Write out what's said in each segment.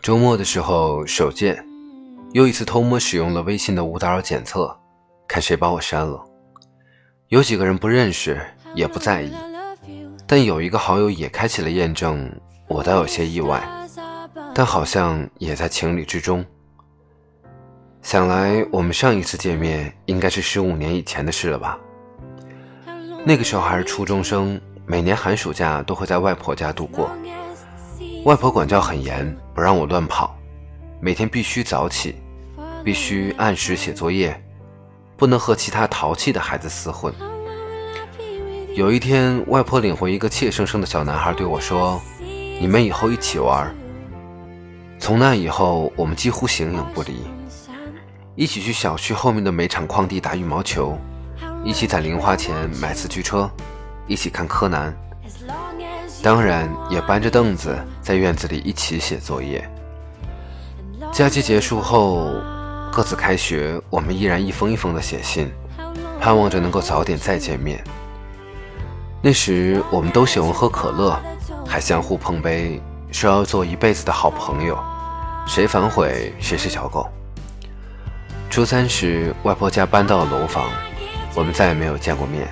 周末的时候手贱，又一次偷摸使用了微信的无打扰检测，看谁把我删了。有几个人不认识，也不在意，但有一个好友也开启了验证，我倒有些意外，但好像也在情理之中。想来我们上一次见面应该是十五年以前的事了吧？那个时候还是初中生，每年寒暑假都会在外婆家度过。外婆管教很严，不让我乱跑，每天必须早起，必须按时写作业，不能和其他淘气的孩子厮混。有一天，外婆领回一个怯生生的小男孩，对我说：“你们以后一起玩。”从那以后，我们几乎形影不离，一起去小区后面的煤场矿地打羽毛球，一起攒零花钱买四驱车，一起看柯南。当然也搬着凳子在院子里一起写作业。假期结束后，各自开学，我们依然一封一封的写信，盼望着能够早点再见面。那时我们都喜欢喝可乐，还相互碰杯，说要做一辈子的好朋友，谁反悔谁是小狗。初三时，外婆家搬到了楼房，我们再也没有见过面。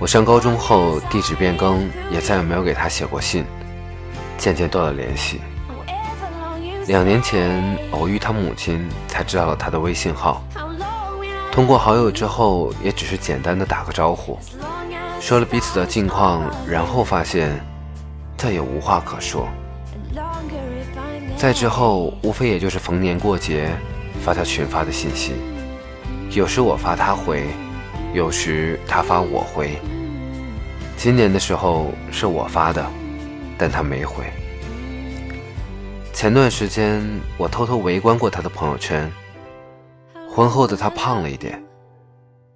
我上高中后，地址变更，也再也没有给他写过信，渐渐断了联系。两年前偶遇他母亲，才知道了他的微信号。通过好友之后，也只是简单的打个招呼，说了彼此的近况，然后发现再也无话可说。再之后，无非也就是逢年过节发条群发的信息，有时我发他回。有时他发我回。今年的时候是我发的，但他没回。前段时间我偷偷围观过他的朋友圈，婚后的他胖了一点，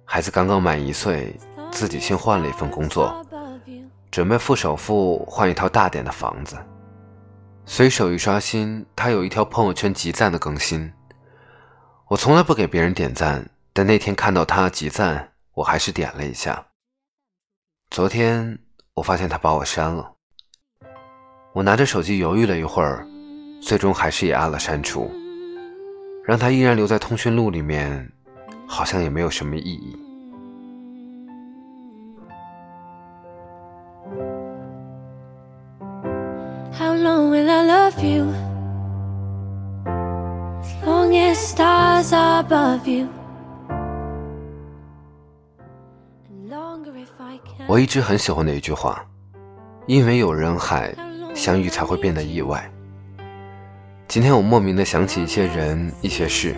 孩子刚刚满一岁，自己新换了一份工作，准备付首付换一套大点的房子。随手一刷新，他有一条朋友圈集赞的更新。我从来不给别人点赞，但那天看到他集赞。我还是点了一下。昨天我发现他把我删了，我拿着手机犹豫了一会儿，最终还是也按了删除。让他依然留在通讯录里面，好像也没有什么意义。我一直很喜欢的一句话，因为有人海，相遇才会变得意外。今天我莫名的想起一些人、一些事，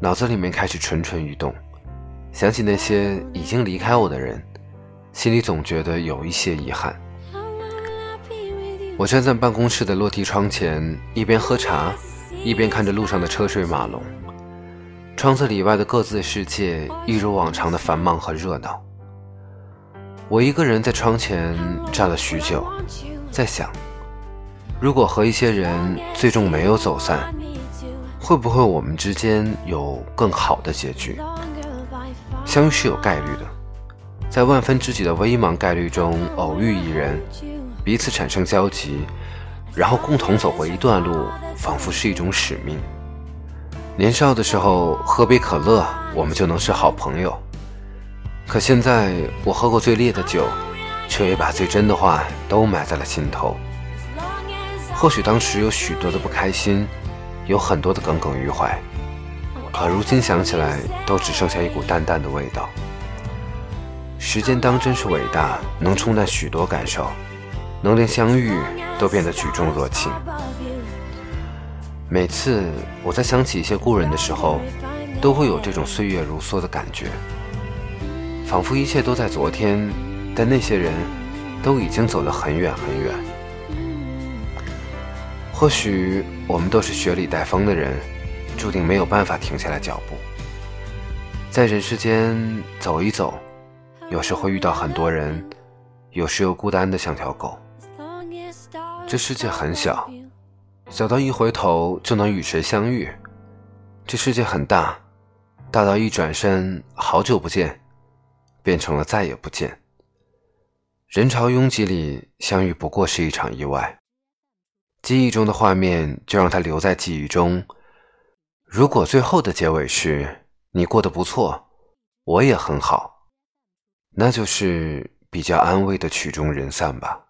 脑子里面开始蠢蠢欲动，想起那些已经离开我的人，心里总觉得有一些遗憾。我站在办公室的落地窗前，一边喝茶，一边看着路上的车水马龙，窗子里外的各自世界一如往常的繁忙和热闹。我一个人在窗前站了许久，在想，如果和一些人最终没有走散，会不会我们之间有更好的结局？相遇是有概率的，在万分之几的微茫概率中偶遇一人，彼此产生交集，然后共同走过一段路，仿佛是一种使命。年少的时候，喝杯可乐，我们就能是好朋友。可现在，我喝过最烈的酒，却也把最真的话都埋在了心头。或许当时有许多的不开心，有很多的耿耿于怀，可如今想起来，都只剩下一股淡淡的味道。时间当真是伟大，能冲淡许多感受，能连相遇都变得举重若轻。每次我在想起一些故人的时候，都会有这种岁月如梭的感觉。仿佛一切都在昨天，但那些人都已经走得很远很远。或许我们都是雪里带风的人，注定没有办法停下来脚步。在人世间走一走，有时会遇到很多人，有时又孤单的像条狗。这世界很小，小到一回头就能与谁相遇；这世界很大，大到一转身好久不见。变成了再也不见。人潮拥挤里相遇，不过是一场意外。记忆中的画面就让它留在记忆中。如果最后的结尾是你过得不错，我也很好，那就是比较安慰的曲终人散吧。